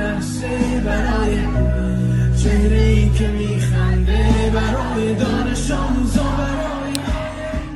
I say?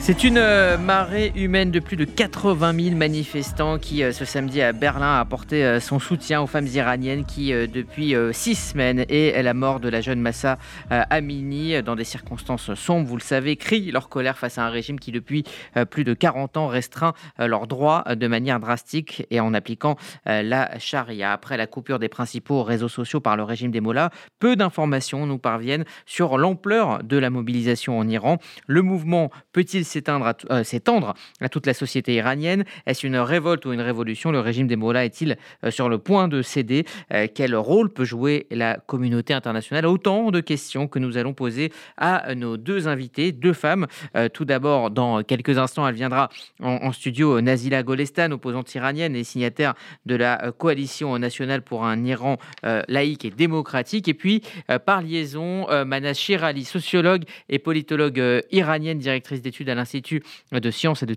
C'est une euh, marée humaine de plus de 80 000 manifestants qui, euh, ce samedi à Berlin, a apporté euh, son soutien aux femmes iraniennes qui, depuis six semaines, et la mort de la jeune Massa Amini, dans des circonstances sombres, vous le savez, crient leur colère face à un régime qui, depuis plus de 40 ans, restreint leurs droits de manière drastique et en appliquant la charia. Après la coupure des principaux réseaux sociaux par le régime des Mollahs, peu d'informations nous parviennent sur l'ampleur de la mobilisation en Iran. Le mouvement peut-il euh, s'étendre à, toute la société iranienne Est-ce une révolte ou une révolution? Le régime des Mollahs est-il euh, sur le point de céder? Euh, Quel rôle peut jouer la communauté internationale? Autant de questions que nous allons poser à nos deux invités, deux femmes. tout d'abord, dans quelques instants, elle viendra en, studio Nazila Golestan, opposante iranienne et signataire de la coalition nationale pour un Iran laïque et démocratique. Et puis, par liaison, Manas Shirali, sociologue et politologue iranienne, directrice d'études à l'Institut de sciences et de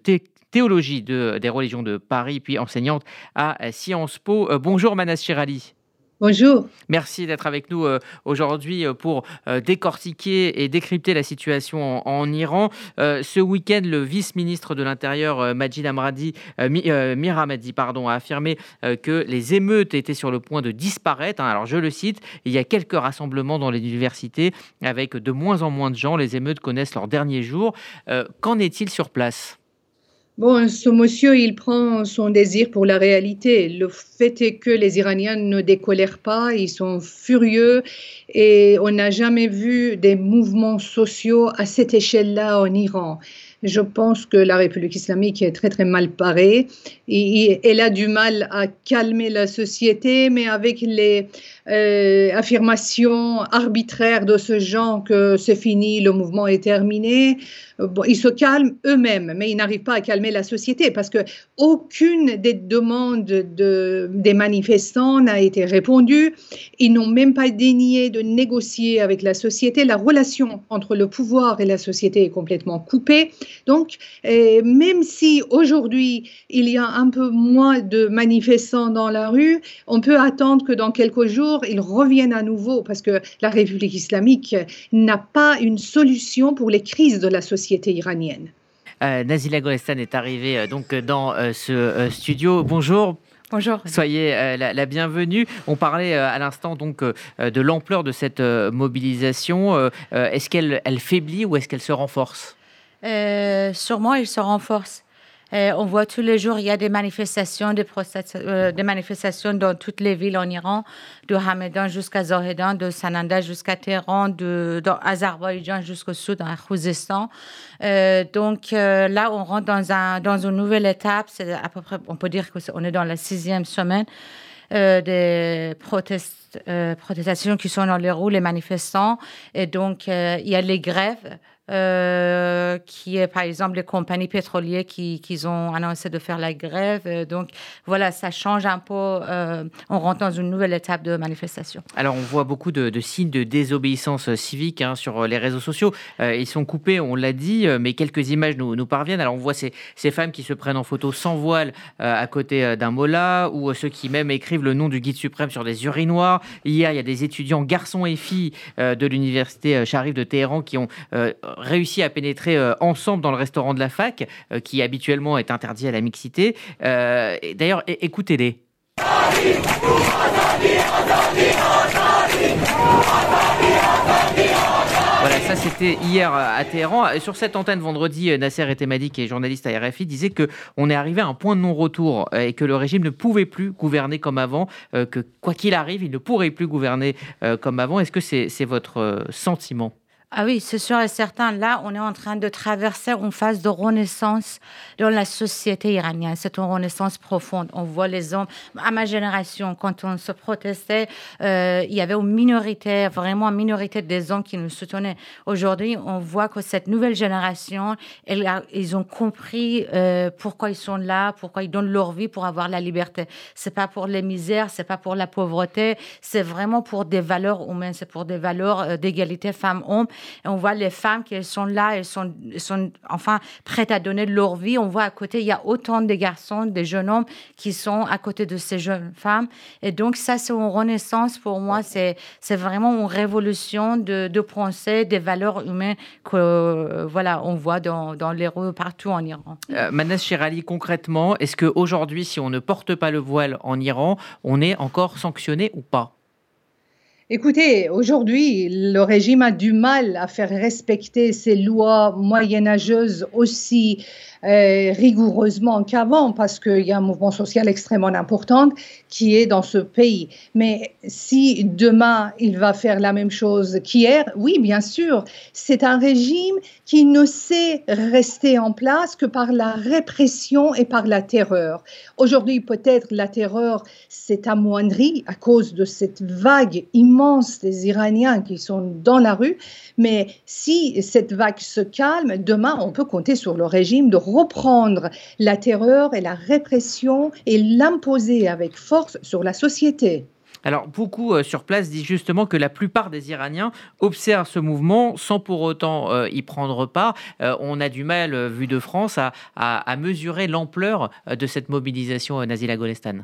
théologie des religions de Paris, puis enseignante à Sciences Po. Euh, bonjour Manas Chirali. Bonjour. Merci d'être avec nous euh, aujourd'hui euh, pour décortiquer et décrypter la situation en, Iran. ce week-end, le vice-ministre de l'Intérieur, Majid Amradi, Miramadi, pardon, a affirmé que les émeutes étaient sur le point de disparaître. Hein. Alors, je le cite, il y a quelques rassemblements dans les universités avec de moins en moins de gens. Les émeutes connaissent leur dernier jour. Qu'en est-il sur place? Bon, ce monsieur, il prend son désir pour la réalité. Le fait est que les Iraniens ne décolèrent pas, ils sont furieux et on n'a jamais vu des mouvements sociaux à cette échelle-là en Iran. Je pense que la République islamique est très très mal parée. Elle a du mal à calmer la société, mais avec les euh, affirmations arbitraires de ce genre que c'est fini, le mouvement est terminé, ils se calment eux-mêmes, mais ils n'arrivent pas à calmer la société parce que aucune des demandes de, des manifestants n'a été répondue. Ils n'ont même pas dénié de négocier avec la société. La relation entre le pouvoir et la société est complètement coupée. Donc, euh, même si aujourd'hui il y a un peu moins de manifestants dans la rue, on peut attendre que dans quelques jours ils reviennent à nouveau parce que la République islamique n'a pas une solution pour les crises de la société iranienne. Euh, Nazila Golestan est arrivée euh, donc dans euh, ce studio. Bonjour. Bonjour. Soyez la, bienvenue. On parlait à l'instant donc de l'ampleur de cette mobilisation. est-ce qu'elle elle faiblit ou est-ce qu'elle se renforce? Sûrement, elle se renforce. Euh, on voit tous les jours, il y a des manifestations, des, euh, manifestations dans toutes les villes en Iran, de Hamadan jusqu'à Zohedan, de Sananda jusqu'à Téhéran, de, Azerbaïdjan jusqu'au sud, dans Khouzestan. Euh, donc là, on rentre dans, un, dans une nouvelle étape. À on peut dire qu'on est dans la sixième semaine. des protestations qui sont dans les roues, les manifestants. Et donc, il y a les grèves. Euh, qui est par exemple les compagnies pétrolières qui, qui, ont annoncé de faire la grève. Euh, donc voilà, ça change un peu. Euh, on rentre dans une nouvelle étape de manifestation. Alors on voit beaucoup de, signes de désobéissance civique hein, sur les réseaux sociaux. ils sont coupés, on l'a dit, mais quelques images nous, parviennent. Alors on voit ces, ces, femmes qui se prennent en photo sans voile à côté d'un mola ou ceux qui même écrivent le nom du guide suprême sur des urinoirs. Hier, il y a des étudiants garçons et filles de l'université Sharif de Téhéran qui ont réussi à pénétrer euh, ensemble dans le restaurant de la fac, euh, qui habituellement est interdit à la mixité. Euh, d'ailleurs, écoutez-les. Voilà, ça c'était hier à Téhéran. Sur cette antenne vendredi, Nasser Etemadi, qui est journaliste à RFI, disait que on est arrivé à un point de non-retour et que le régime ne pouvait plus gouverner comme avant, que quoi qu'il arrive, il ne pourrait plus gouverner comme avant. Est-ce que c'est votre sentiment? Ah oui, c'est sûr et certain. Là, on est en train de traverser une phase de renaissance dans la société iranienne. C'est une renaissance profonde. On voit les hommes. À ma génération, quand on se protestait, euh, il y avait une minorité, vraiment une minorité des hommes qui nous soutenaient. Aujourd'hui, on voit que cette nouvelle génération, ils ont compris euh, pourquoi ils sont là, pourquoi ils donnent leur vie pour avoir la liberté. C'est pas pour les misères, c'est pas pour la pauvreté, c'est vraiment pour des valeurs humaines, c'est pour des valeurs euh, d'égalité femmes-hommes Et on voit les femmes qui sont là, elles sont, sont enfin prêtes à donner leur vie. On voit à côté, il y a autant de garçons, des jeunes hommes qui sont à côté de ces jeunes femmes. Et donc ça, c'est une renaissance pour moi. C'est vraiment une révolution de, de pensée, des valeurs humaines que voilà, on voit dans, dans les rues partout en Iran. Euh, Manas Shirali, concrètement, est-ce qu'aujourd'hui, si on ne porte pas le voile en Iran, on est encore sanctionné ou pas? Écoutez, aujourd'hui, le régime a du mal à faire respecter ces lois moyenâgeuses aussi rigoureusement qu'avant parce qu'il y a un mouvement social extrêmement important qui est dans ce pays. Mais si demain il va faire la même chose qu'hier, oui, bien sûr, c'est un régime qui ne sait rester en place que par la répression et par la terreur. Aujourd'hui, peut-être la terreur s'est amoindrie à cause de cette vague immense des Iraniens qui sont dans la rue, mais si cette vague se calme, demain on peut compter sur le régime de reprendre la terreur et la répression et l'imposer avec force sur la société. Alors, beaucoup euh, sur place disent justement que la plupart des Iraniens observent ce mouvement sans pour autant euh, y prendre part. Euh, on a du mal, vu de France, à, mesurer l'ampleur de cette mobilisation Nazila Golestan.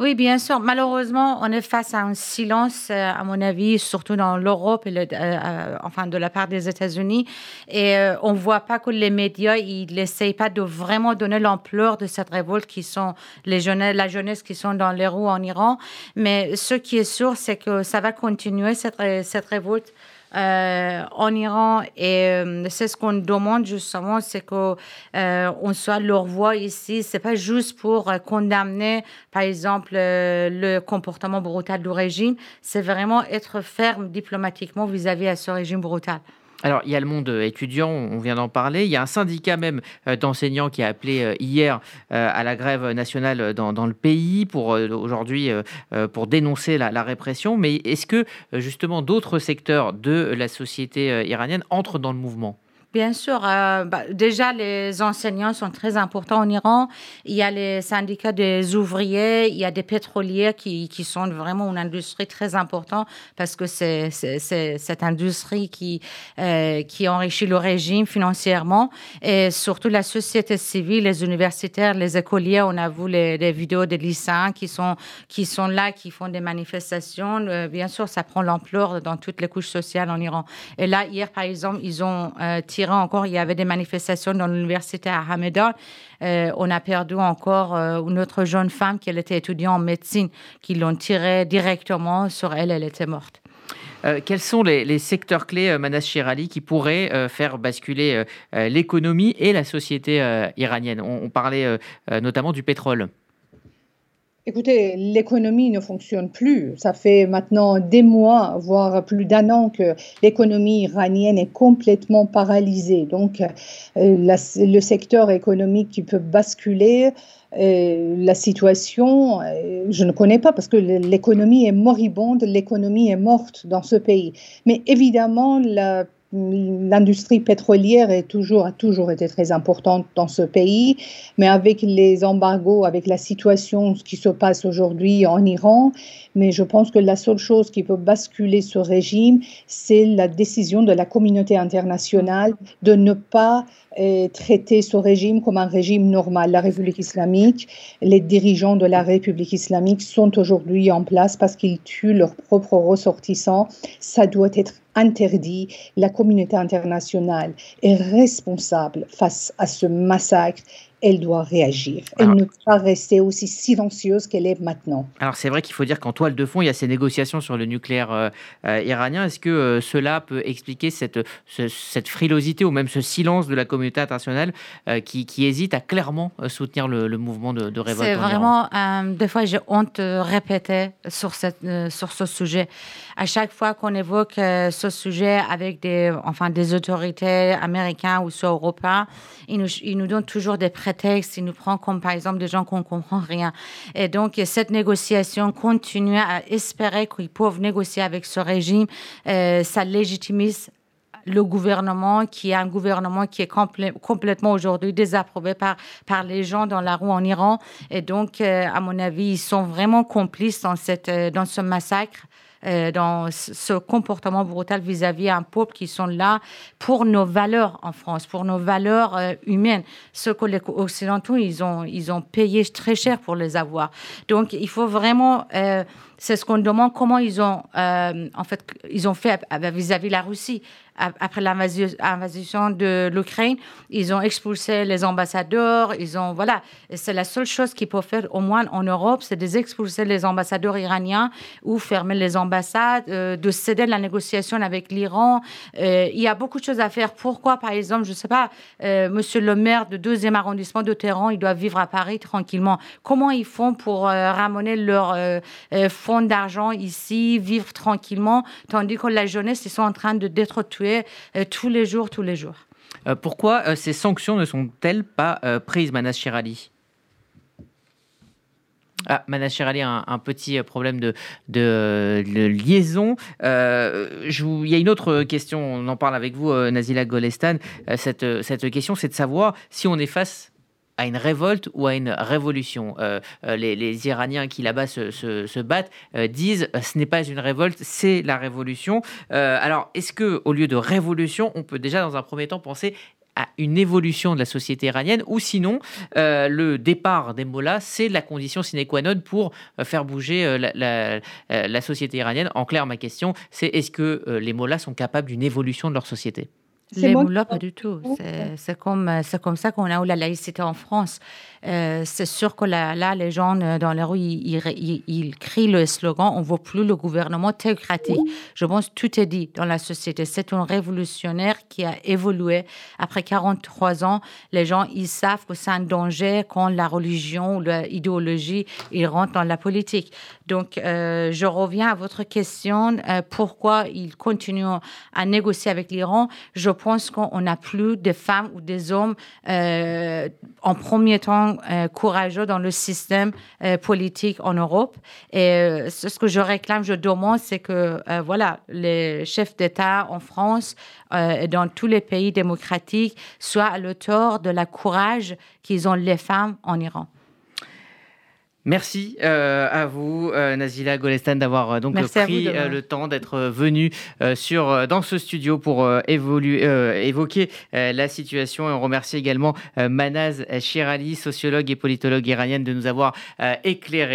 Oui, bien sûr. Malheureusement, on est face à un silence, euh, à mon avis, surtout dans l'Europe et euh, euh, enfin de la part des États-Unis. Et on ne voit pas que les médias, ils n'essayent pas de vraiment donner l'ampleur de cette révolte qui sont les jeunes, la jeunesse qui sont dans les roues en Iran. Mais ce qui est sûr, c'est que ça va continuer cette, cette révolte. Euh, en Iran. Et euh, c'est ce qu'on demande justement, c'est qu'on euh, on soit leur voix ici. C'est pas juste pour condamner, par exemple, le comportement brutal du régime. C'est vraiment être ferme diplomatiquement vis-à-vis -vis à ce régime brutal. Alors, il y a le monde euh, étudiant, on vient d'en parler. Il y a un syndicat même euh, d'enseignants qui a appelé euh, hier à la grève nationale dans, le pays pour aujourd'hui pour dénoncer la, la répression. Mais est-ce que justement d'autres secteurs de la société iranienne entrent dans le mouvement? Bien sûr. Euh, bah, déjà, les enseignants sont très importants en Iran. Il y a les syndicats des ouvriers, il y a des pétroliers qui, qui sont vraiment une industrie très importante parce que c'est cette industrie qui, euh, qui enrichit le régime financièrement et surtout la société civile, les universitaires, les écoliers. On a vu les, vidéos des lycéens qui sont, qui sont là, qui font des manifestations. Euh, bien sûr, ça prend l'ampleur dans toutes les couches sociales en Iran. Et là, hier, par exemple, ils ont encore, il y avait des manifestations dans l'université à Hamedan. Euh, on a perdu encore euh, une autre jeune femme qui était étudiante en médecine, qui l'ont tirée directement sur elle, elle était morte. Euh, quels sont les, secteurs clés, Manas Shirali, qui pourraient faire basculer l'économie et la société iranienne? On, parlait notamment du pétrole. Écoutez, l'économie ne fonctionne plus. Ça fait maintenant des mois, voire plus d'un an que l'économie iranienne est complètement paralysée. Donc, euh, le secteur économique qui peut basculer, euh, la situation, euh, je ne connais pas parce que l'économie est moribonde, l'économie est morte dans ce pays. Mais évidemment, la l'industrie pétrolière a toujours été très importante dans ce pays, mais avec les embargos, avec la situation qui se passe aujourd'hui en Iran, mais je pense que la seule chose qui peut basculer ce régime, c'est la décision de la communauté internationale de ne pas euh, traiter ce régime comme un régime normal. La République islamique, les dirigeants de la République islamique sont aujourd'hui en place parce qu'ils tuent leurs propres ressortissants. Ça doit être interdit. La communauté internationale est responsable face à ce massacre elle doit réagir. Elle ne peut pas rester aussi silencieuse qu'elle est maintenant. Alors c'est vrai qu'il faut dire qu'en toile de fond, il y a ces négociations sur le nucléaire euh, euh, iranien. Est-ce que euh, cela peut expliquer cette, cette frilosité ou même ce silence de la communauté internationale qui, qui, hésite à clairement soutenir le, mouvement de, de révolte C'est vraiment, des fois j'ai honte de répéter sur, cette, sur ce sujet. À chaque fois qu'on évoque ce sujet avec des, enfin, des autorités américaines ou soit européens, ils nous, ils nous donnent toujours des ils nous prennent comme par exemple des gens qu'on ne comprend rien. Et donc, cette négociation, continue à espérer qu'ils peuvent négocier avec ce régime, euh, ça légitimise le gouvernement, qui est un gouvernement qui est complètement aujourd'hui désapprouvé par, par les gens dans la rue en Iran. Et donc, euh, à mon avis, ils sont vraiment complices dans, cette, euh, dans ce massacre. Dans ce comportement brutal vis-à-vis un peuple qui sont là pour nos valeurs en France, pour nos valeurs humaines. Ce que les Occidentaux, ils ont, ils ont payé très cher pour les avoir. Donc, il faut vraiment c'est ce qu'on demande comment ils ont, en fait, ils ont fait vis-à-vis de la Russie après l'invasion de l'Ukraine, ils ont expulsé les ambassadeurs, ils ont, voilà, c'est la seule chose qu'ils peuvent faire, au moins en Europe, c'est d'expulser les ambassadeurs iraniens ou fermer les ambassades, euh, de céder la négociation avec l'Iran. Euh, il y a beaucoup de choses à faire. Pourquoi, par exemple, je ne sais pas, euh, monsieur le maire de deuxième arrondissement de Téhéran, il doit vivre à Paris tranquillement. Comment ils font pour ramener leur d'argent ici, vivre tranquillement, tandis que la jeunesse, ils sont en train de d'être tués euh, tous les jours, tous les jours. Euh, pourquoi euh, ces sanctions ne sont-elles pas prises, Manas Shirali? Ah, Manas Shirali a un, petit problème de, de, liaison. il y a une autre question, on en parle avec vous, Nazila Golestan. cette, cette question, c'est de savoir si on est face à une révolte ou à une révolution. Euh, euh, les, Iraniens qui là-bas se, battent euh, disent ce n'est pas une révolte, c'est la révolution. alors, est-ce que au lieu de révolution, on peut déjà dans un premier temps penser à une évolution de la société iranienne, ou sinon le départ des mollahs, c'est la condition sine qua non pour faire bouger la, la, société iranienne? En clair, ma question, c'est est-ce que les mollahs sont capables d'une évolution de leur société? Les moulins, pas du tout. C'est comme, comme ça qu'on a eu la laïcité en France. Euh, c'est sûr que là, là, les gens euh, dans les rues, ils, ils, crient le slogan on ne veut plus le gouvernement théocratique. Je pense que tout est dit dans la société. C'est un révolutionnaire qui a évolué. Après 43 ans, les gens, ils savent que c'est un danger quand la religion ou l'idéologie, ils rentrent dans la politique. Donc, euh, je reviens à votre question. pourquoi ils continuent à négocier avec l'Iran Je pense qu'on n'a plus de femmes ou des hommes en premier temps euh, courageux dans le système euh, politique en Europe. Et euh, ce que je réclame, je demande, c'est que voilà, les chefs d'État en France et dans tous les pays démocratiques soient à l'auteur de la courage qu'ils ont les femmes en Iran. Merci euh, à vous, euh, Nazila Golestan, d'avoir euh, donc pris le temps d'être venu sur dans ce studio pour évoluer, évoquer la situation. Et on remercie également Manaz Shirali, sociologue et politologue iranienne, de nous avoir éclairé.